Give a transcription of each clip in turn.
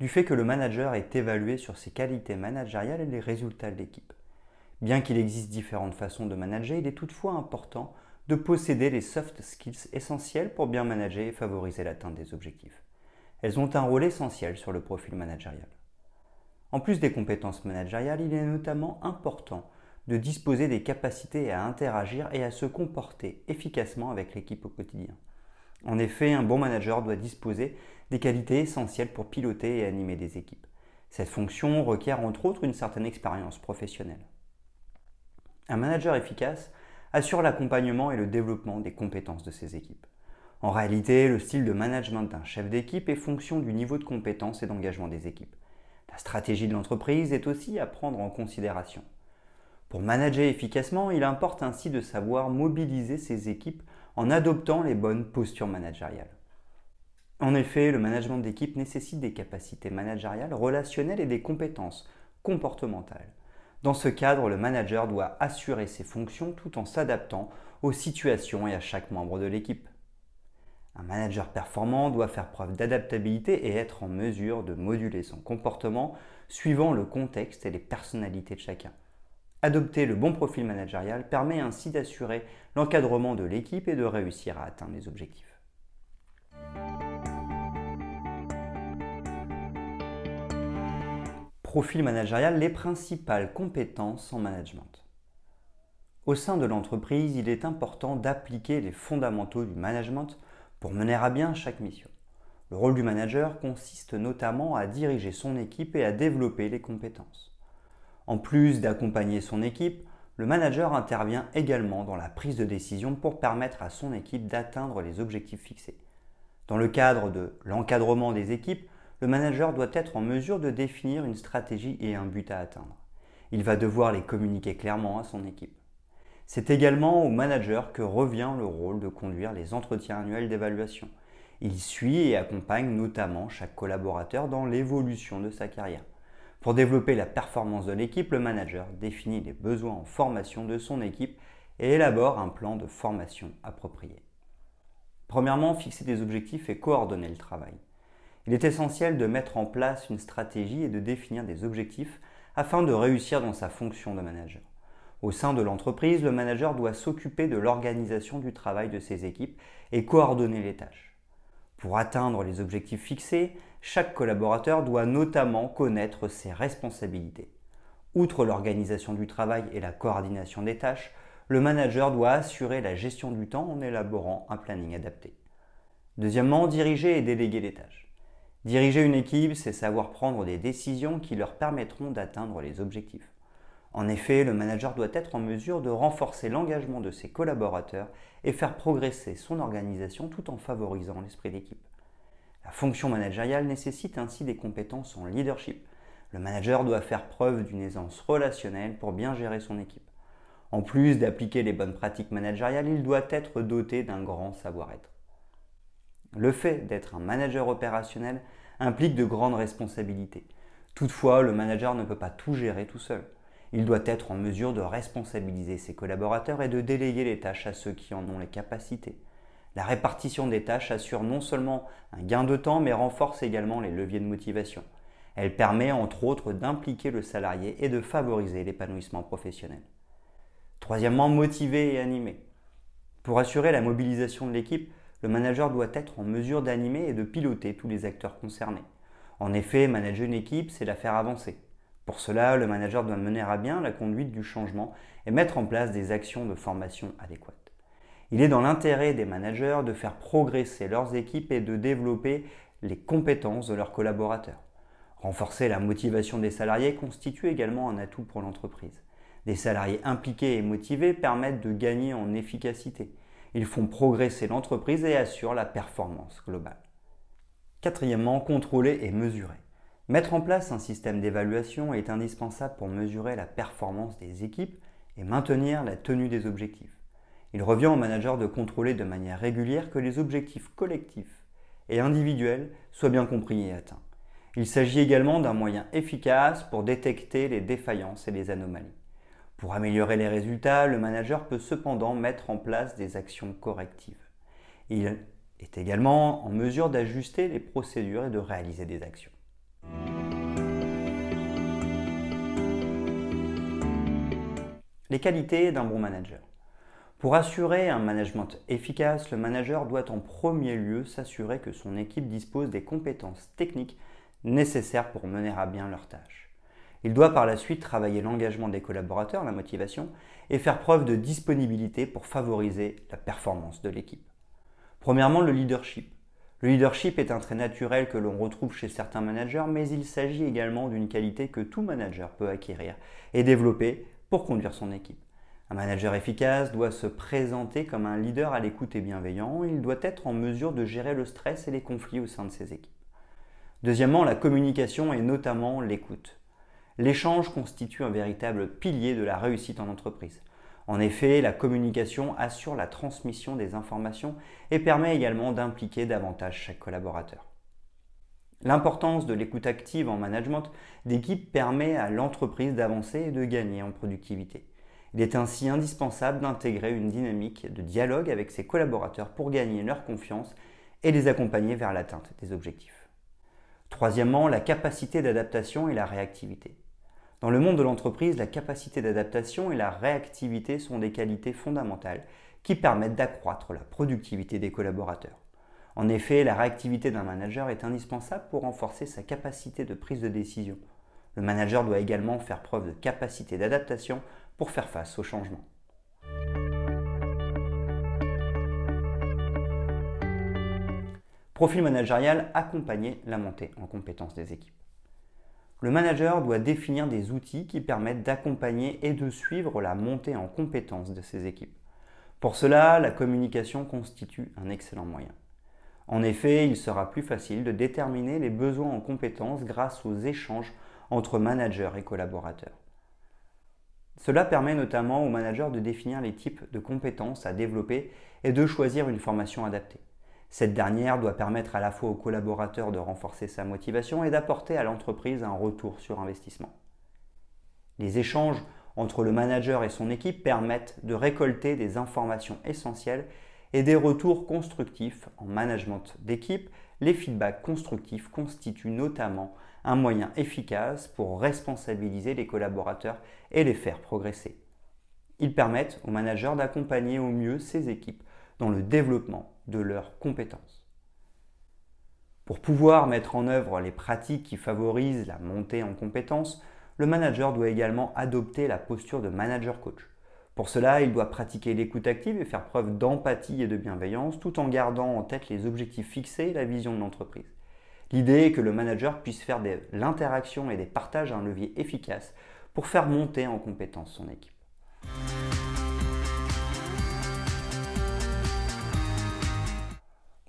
du fait que le manager est évalué sur ses qualités managériales et les résultats de l'équipe. Bien qu'il existe différentes façons de manager, il est toutefois important de posséder les soft skills essentiels pour bien manager et favoriser l'atteinte des objectifs. Elles ont un rôle essentiel sur le profil managérial. En plus des compétences managériales, il est notamment important de disposer des capacités à interagir et à se comporter efficacement avec l'équipe au quotidien. En effet, un bon manager doit disposer des qualités essentielles pour piloter et animer des équipes. Cette fonction requiert entre autres une certaine expérience professionnelle. Un manager efficace assure l'accompagnement et le développement des compétences de ses équipes. En réalité, le style de management d'un chef d'équipe est fonction du niveau de compétence et d'engagement des équipes. La stratégie de l'entreprise est aussi à prendre en considération. Pour manager efficacement, il importe ainsi de savoir mobiliser ses équipes en adoptant les bonnes postures managériales. En effet, le management d'équipe nécessite des capacités managériales, relationnelles et des compétences comportementales. Dans ce cadre, le manager doit assurer ses fonctions tout en s'adaptant aux situations et à chaque membre de l'équipe. Un manager performant doit faire preuve d'adaptabilité et être en mesure de moduler son comportement suivant le contexte et les personnalités de chacun. Adopter le bon profil managérial permet ainsi d'assurer l'encadrement de l'équipe et de réussir à atteindre les objectifs. Profil managérial, les principales compétences en management. Au sein de l'entreprise, il est important d'appliquer les fondamentaux du management pour mener à bien chaque mission. Le rôle du manager consiste notamment à diriger son équipe et à développer les compétences. En plus d'accompagner son équipe, le manager intervient également dans la prise de décision pour permettre à son équipe d'atteindre les objectifs fixés. Dans le cadre de l'encadrement des équipes, le manager doit être en mesure de définir une stratégie et un but à atteindre. Il va devoir les communiquer clairement à son équipe. C'est également au manager que revient le rôle de conduire les entretiens annuels d'évaluation. Il suit et accompagne notamment chaque collaborateur dans l'évolution de sa carrière. Pour développer la performance de l'équipe, le manager définit les besoins en formation de son équipe et élabore un plan de formation approprié. Premièrement, fixer des objectifs et coordonner le travail. Il est essentiel de mettre en place une stratégie et de définir des objectifs afin de réussir dans sa fonction de manager. Au sein de l'entreprise, le manager doit s'occuper de l'organisation du travail de ses équipes et coordonner les tâches. Pour atteindre les objectifs fixés, chaque collaborateur doit notamment connaître ses responsabilités. Outre l'organisation du travail et la coordination des tâches, le manager doit assurer la gestion du temps en élaborant un planning adapté. Deuxièmement, diriger et déléguer les tâches. Diriger une équipe, c'est savoir prendre des décisions qui leur permettront d'atteindre les objectifs. En effet, le manager doit être en mesure de renforcer l'engagement de ses collaborateurs et faire progresser son organisation tout en favorisant l'esprit d'équipe. La fonction managériale nécessite ainsi des compétences en leadership. Le manager doit faire preuve d'une aisance relationnelle pour bien gérer son équipe. En plus d'appliquer les bonnes pratiques managériales, il doit être doté d'un grand savoir-être. Le fait d'être un manager opérationnel implique de grandes responsabilités. Toutefois, le manager ne peut pas tout gérer tout seul. Il doit être en mesure de responsabiliser ses collaborateurs et de déléguer les tâches à ceux qui en ont les capacités. La répartition des tâches assure non seulement un gain de temps, mais renforce également les leviers de motivation. Elle permet entre autres d'impliquer le salarié et de favoriser l'épanouissement professionnel. Troisièmement, motiver et animer. Pour assurer la mobilisation de l'équipe, le manager doit être en mesure d'animer et de piloter tous les acteurs concernés. En effet, manager une équipe, c'est la faire avancer. Pour cela, le manager doit mener à bien la conduite du changement et mettre en place des actions de formation adéquates. Il est dans l'intérêt des managers de faire progresser leurs équipes et de développer les compétences de leurs collaborateurs. Renforcer la motivation des salariés constitue également un atout pour l'entreprise. Des salariés impliqués et motivés permettent de gagner en efficacité. Ils font progresser l'entreprise et assurent la performance globale. Quatrièmement, contrôler et mesurer. Mettre en place un système d'évaluation est indispensable pour mesurer la performance des équipes et maintenir la tenue des objectifs. Il revient au manager de contrôler de manière régulière que les objectifs collectifs et individuels soient bien compris et atteints. Il s'agit également d'un moyen efficace pour détecter les défaillances et les anomalies. Pour améliorer les résultats, le manager peut cependant mettre en place des actions correctives. Il est également en mesure d'ajuster les procédures et de réaliser des actions. Les qualités d'un bon manager. Pour assurer un management efficace, le manager doit en premier lieu s'assurer que son équipe dispose des compétences techniques nécessaires pour mener à bien leurs tâches. Il doit par la suite travailler l'engagement des collaborateurs, la motivation, et faire preuve de disponibilité pour favoriser la performance de l'équipe. Premièrement, le leadership. Le leadership est un trait naturel que l'on retrouve chez certains managers, mais il s'agit également d'une qualité que tout manager peut acquérir et développer pour conduire son équipe. Un manager efficace doit se présenter comme un leader à l'écoute et bienveillant. Il doit être en mesure de gérer le stress et les conflits au sein de ses équipes. Deuxièmement, la communication et notamment l'écoute. L'échange constitue un véritable pilier de la réussite en entreprise. En effet, la communication assure la transmission des informations et permet également d'impliquer davantage chaque collaborateur. L'importance de l'écoute active en management d'équipe permet à l'entreprise d'avancer et de gagner en productivité. Il est ainsi indispensable d'intégrer une dynamique de dialogue avec ses collaborateurs pour gagner leur confiance et les accompagner vers l'atteinte des objectifs. Troisièmement, la capacité d'adaptation et la réactivité. Dans le monde de l'entreprise, la capacité d'adaptation et la réactivité sont des qualités fondamentales qui permettent d'accroître la productivité des collaborateurs. En effet, la réactivité d'un manager est indispensable pour renforcer sa capacité de prise de décision. Le manager doit également faire preuve de capacité d'adaptation pour faire face aux changements. Profil managérial accompagner la montée en compétences des équipes. Le manager doit définir des outils qui permettent d'accompagner et de suivre la montée en compétences de ses équipes. Pour cela, la communication constitue un excellent moyen. En effet, il sera plus facile de déterminer les besoins en compétences grâce aux échanges entre managers et collaborateurs. Cela permet notamment aux managers de définir les types de compétences à développer et de choisir une formation adaptée. Cette dernière doit permettre à la fois aux collaborateurs de renforcer sa motivation et d'apporter à l'entreprise un retour sur investissement. Les échanges entre le manager et son équipe permettent de récolter des informations essentielles et des retours constructifs en management d'équipe. Les feedbacks constructifs constituent notamment un moyen efficace pour responsabiliser les collaborateurs et les faire progresser. Ils permettent aux managers d'accompagner au mieux ses équipes dans le développement de leurs compétences. Pour pouvoir mettre en œuvre les pratiques qui favorisent la montée en compétences, le manager doit également adopter la posture de manager coach. Pour cela, il doit pratiquer l'écoute active et faire preuve d'empathie et de bienveillance tout en gardant en tête les objectifs fixés et la vision de l'entreprise. L'idée est que le manager puisse faire de l'interaction et des partages un levier efficace pour faire monter en compétence son équipe.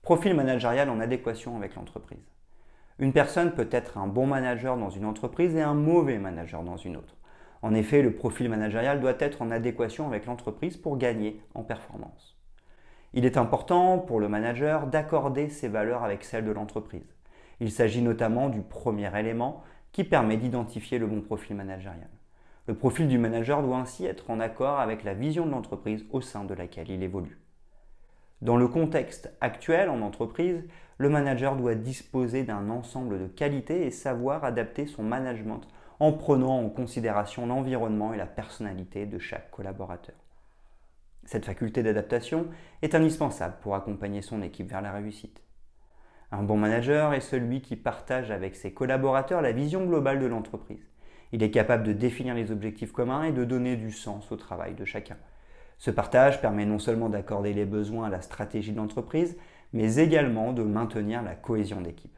Profil managérial en adéquation avec l'entreprise. Une personne peut être un bon manager dans une entreprise et un mauvais manager dans une autre. En effet, le profil managérial doit être en adéquation avec l'entreprise pour gagner en performance. Il est important pour le manager d'accorder ses valeurs avec celles de l'entreprise. Il s'agit notamment du premier élément qui permet d'identifier le bon profil managérial. Le profil du manager doit ainsi être en accord avec la vision de l'entreprise au sein de laquelle il évolue. Dans le contexte actuel en entreprise, le manager doit disposer d'un ensemble de qualités et savoir adapter son management en prenant en considération l'environnement et la personnalité de chaque collaborateur. Cette faculté d'adaptation est indispensable pour accompagner son équipe vers la réussite. Un bon manager est celui qui partage avec ses collaborateurs la vision globale de l'entreprise. Il est capable de définir les objectifs communs et de donner du sens au travail de chacun. Ce partage permet non seulement d'accorder les besoins à la stratégie de l'entreprise, mais également de maintenir la cohésion d'équipe.